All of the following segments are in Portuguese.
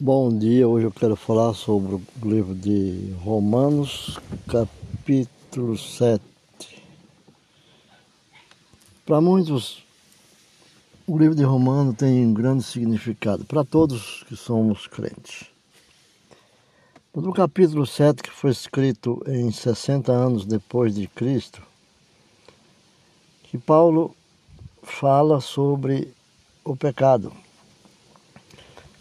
Bom dia, hoje eu quero falar sobre o livro de Romanos, capítulo 7. Para muitos, o livro de Romanos tem um grande significado, para todos que somos crentes. No capítulo 7, que foi escrito em 60 anos depois de Cristo, que Paulo fala sobre o pecado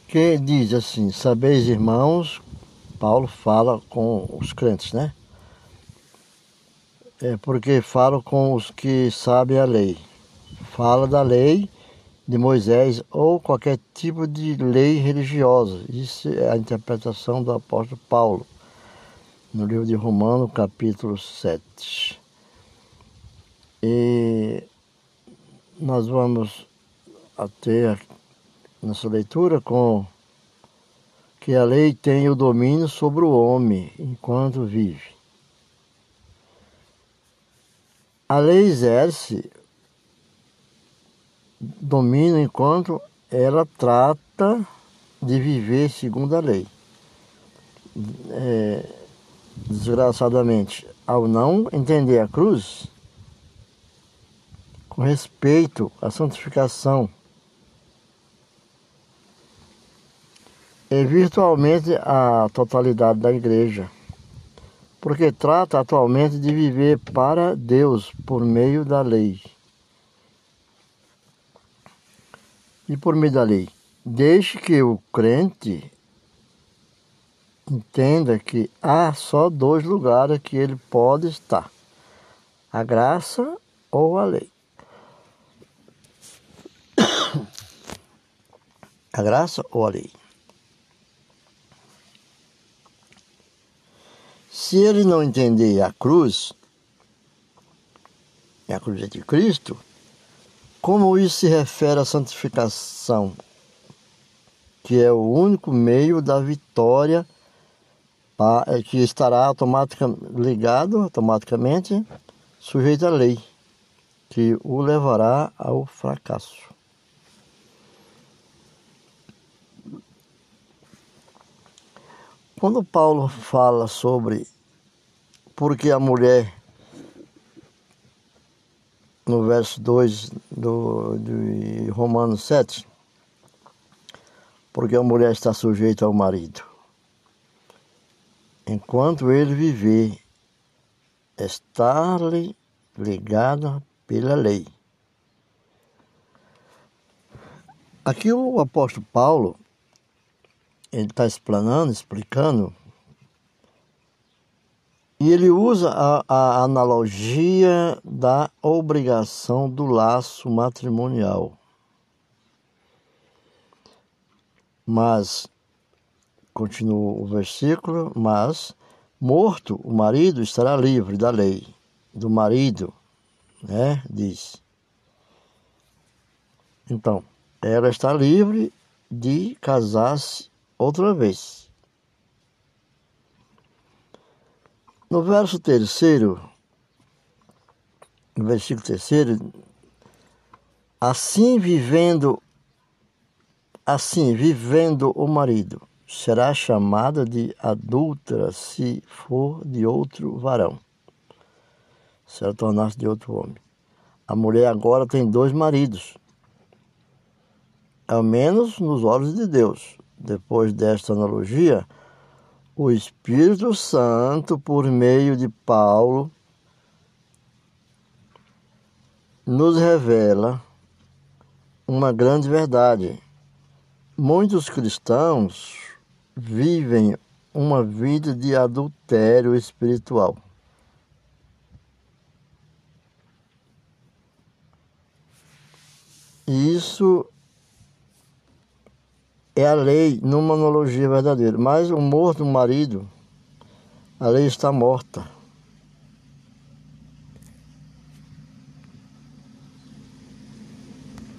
que diz assim: Sabeis, irmãos, Paulo fala com os crentes, né? É porque fala com os que sabem a lei. Fala da lei de Moisés ou qualquer tipo de lei religiosa. Isso é a interpretação do apóstolo Paulo, no livro de Romanos, capítulo 7. E nós vamos até nessa leitura com que a lei tem o domínio sobre o homem enquanto vive. A lei exerce domínio enquanto ela trata de viver segundo a lei. É, desgraçadamente, ao não entender a cruz, com respeito à santificação é virtualmente a totalidade da igreja, porque trata atualmente de viver para Deus por meio da lei. E por meio da lei, deixe que o crente entenda que há só dois lugares que ele pode estar: a graça ou a lei. A graça ou a lei. Se ele não entender a cruz, a cruz de Cristo, como isso se refere à santificação, que é o único meio da vitória é, que estará automaticamente ligado, automaticamente sujeito à lei, que o levará ao fracasso. Quando Paulo fala sobre porque a mulher, no verso 2 do, de Romanos 7, porque a mulher está sujeita ao marido. Enquanto ele viver, está-lhe ligada pela lei. Aqui o apóstolo Paulo, ele está explanando, explicando e ele usa a, a analogia da obrigação do laço matrimonial. Mas, continua o versículo, mas morto o marido estará livre da lei, do marido, né? Diz. Então, ela está livre de casar-se outra vez. No verso terceiro, no versículo terceiro, assim vivendo, assim vivendo o marido, será chamada de adúltera se for de outro varão, se ela tornar-se de outro homem. A mulher agora tem dois maridos, ao menos nos olhos de Deus. Depois desta analogia, o Espírito Santo, por meio de Paulo, nos revela uma grande verdade. Muitos cristãos vivem uma vida de adultério espiritual. Isso é a lei numa analogia verdadeira. Mas o morto, marido, a lei está morta.